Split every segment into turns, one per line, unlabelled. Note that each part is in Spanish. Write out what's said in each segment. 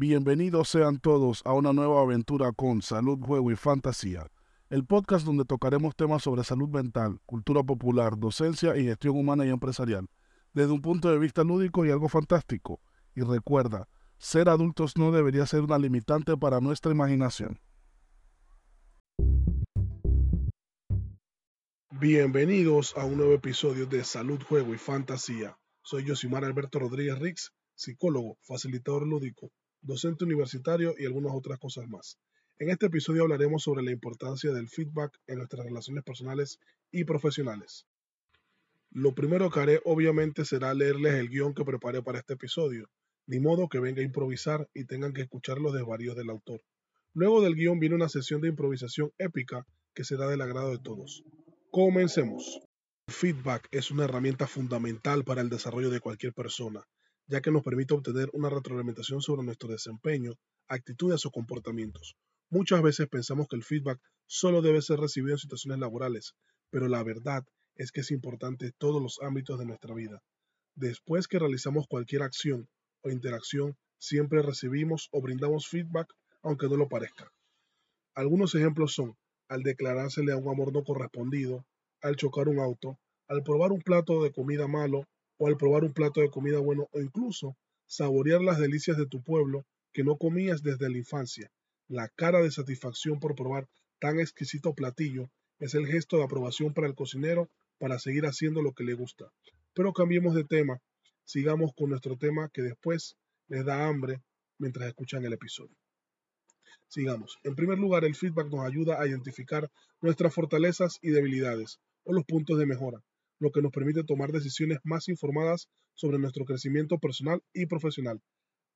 Bienvenidos sean todos a una nueva aventura con Salud, Juego y Fantasía, el podcast donde tocaremos temas sobre salud mental, cultura popular, docencia y gestión humana y empresarial, desde un punto de vista lúdico y algo fantástico. Y recuerda, ser adultos no debería ser una limitante para nuestra imaginación. Bienvenidos a un nuevo episodio de Salud, Juego y Fantasía. Soy Josimar Alberto Rodríguez Rix, psicólogo, facilitador lúdico, docente universitario y algunas otras cosas más. En este episodio hablaremos sobre la importancia del feedback en nuestras relaciones personales y profesionales. Lo primero que haré obviamente será leerles el guion que preparé para este episodio, ni modo que venga a improvisar y tengan que escuchar los desvaríos del autor. Luego del guion viene una sesión de improvisación épica que será del agrado de todos. Comencemos. El feedback es una herramienta fundamental para el desarrollo de cualquier persona, ya que nos permite obtener una retroalimentación sobre nuestro desempeño, actitudes o comportamientos. Muchas veces pensamos que el feedback solo debe ser recibido en situaciones laborales, pero la verdad es que es importante en todos los ámbitos de nuestra vida. Después que realizamos cualquier acción o interacción, siempre recibimos o brindamos feedback, aunque no lo parezca. Algunos ejemplos son al declarársele a un amor no correspondido, al chocar un auto, al probar un plato de comida malo o al probar un plato de comida bueno o incluso saborear las delicias de tu pueblo que no comías desde la infancia. La cara de satisfacción por probar tan exquisito platillo es el gesto de aprobación para el cocinero para seguir haciendo lo que le gusta. Pero cambiemos de tema, sigamos con nuestro tema que después les da hambre mientras escuchan el episodio. Sigamos. En primer lugar, el feedback nos ayuda a identificar nuestras fortalezas y debilidades o los puntos de mejora lo que nos permite tomar decisiones más informadas sobre nuestro crecimiento personal y profesional.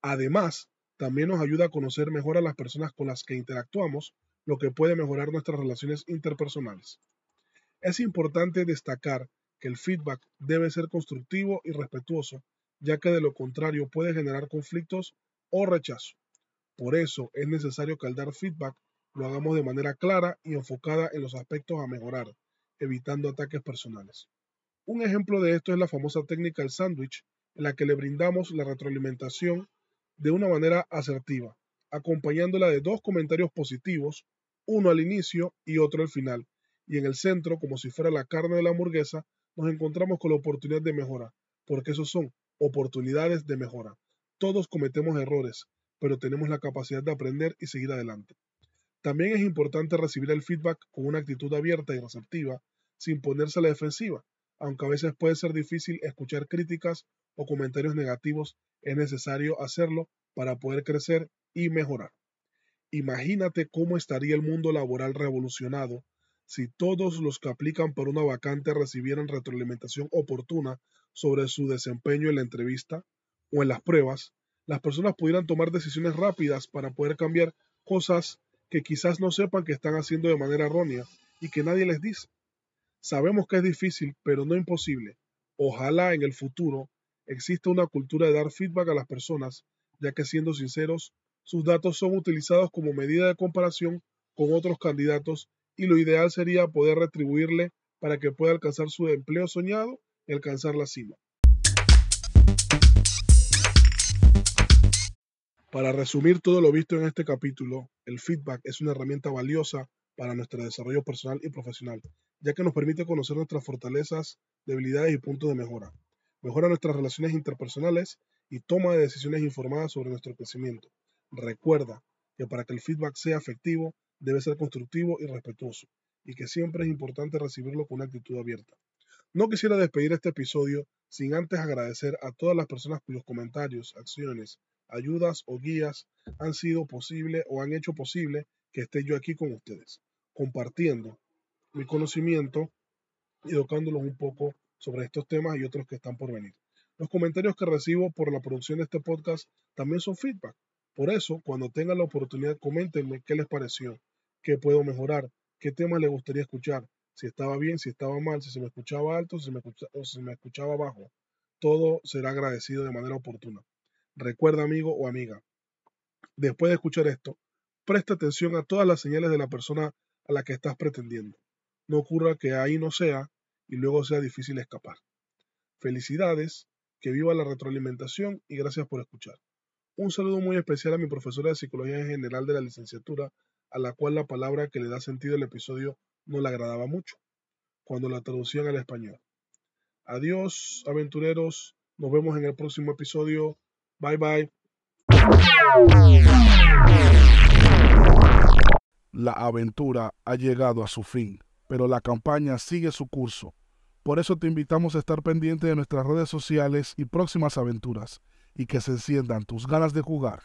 Además, también nos ayuda a conocer mejor a las personas con las que interactuamos, lo que puede mejorar nuestras relaciones interpersonales. Es importante destacar que el feedback debe ser constructivo y respetuoso, ya que de lo contrario puede generar conflictos o rechazo. Por eso es necesario que al dar feedback lo hagamos de manera clara y enfocada en los aspectos a mejorar, evitando ataques personales. Un ejemplo de esto es la famosa técnica del sándwich, en la que le brindamos la retroalimentación de una manera asertiva, acompañándola de dos comentarios positivos, uno al inicio y otro al final. Y en el centro, como si fuera la carne de la hamburguesa, nos encontramos con la oportunidad de mejora, porque esos son oportunidades de mejora. Todos cometemos errores, pero tenemos la capacidad de aprender y seguir adelante. También es importante recibir el feedback con una actitud abierta y receptiva, sin ponerse a la defensiva, aunque a veces puede ser difícil escuchar críticas o comentarios negativos, es necesario hacerlo para poder crecer y mejorar. Imagínate cómo estaría el mundo laboral revolucionado si todos los que aplican por una vacante recibieran retroalimentación oportuna sobre su desempeño en la entrevista o en las pruebas, las personas pudieran tomar decisiones rápidas para poder cambiar cosas que quizás no sepan que están haciendo de manera errónea y que nadie les dice. Sabemos que es difícil, pero no imposible. Ojalá en el futuro exista una cultura de dar feedback a las personas, ya que siendo sinceros, sus datos son utilizados como medida de comparación con otros candidatos y lo ideal sería poder retribuirle para que pueda alcanzar su empleo soñado y alcanzar la cima. Para resumir todo lo visto en este capítulo, el feedback es una herramienta valiosa para nuestro desarrollo personal y profesional, ya que nos permite conocer nuestras fortalezas, debilidades y puntos de mejora. Mejora nuestras relaciones interpersonales y toma de decisiones informadas sobre nuestro crecimiento. Recuerda que para que el feedback sea efectivo, debe ser constructivo y respetuoso, y que siempre es importante recibirlo con una actitud abierta. No quisiera despedir este episodio sin antes agradecer a todas las personas cuyos comentarios, acciones, ayudas o guías han sido posible o han hecho posible que esté yo aquí con ustedes, compartiendo mi conocimiento y educándolos un poco sobre estos temas y otros que están por venir. Los comentarios que recibo por la producción de este podcast también son feedback. Por eso, cuando tengan la oportunidad, coméntenme qué les pareció, qué puedo mejorar, qué temas les gustaría escuchar, si estaba bien, si estaba mal, si se me escuchaba alto, si me o si se me escuchaba bajo. Todo será agradecido de manera oportuna. Recuerda, amigo o amiga, después de escuchar esto, presta atención a todas las señales de la persona la que estás pretendiendo. No ocurra que ahí no sea y luego sea difícil escapar. Felicidades, que viva la retroalimentación y gracias por escuchar. Un saludo muy especial a mi profesora de Psicología General de la licenciatura, a la cual la palabra que le da sentido al episodio no le agradaba mucho, cuando la traducían al español. Adiós, aventureros. Nos vemos en el próximo episodio. Bye bye.
La aventura ha llegado a su fin, pero la campaña sigue su curso. Por eso te invitamos a estar pendiente de nuestras redes sociales y próximas aventuras, y que se enciendan tus ganas de jugar.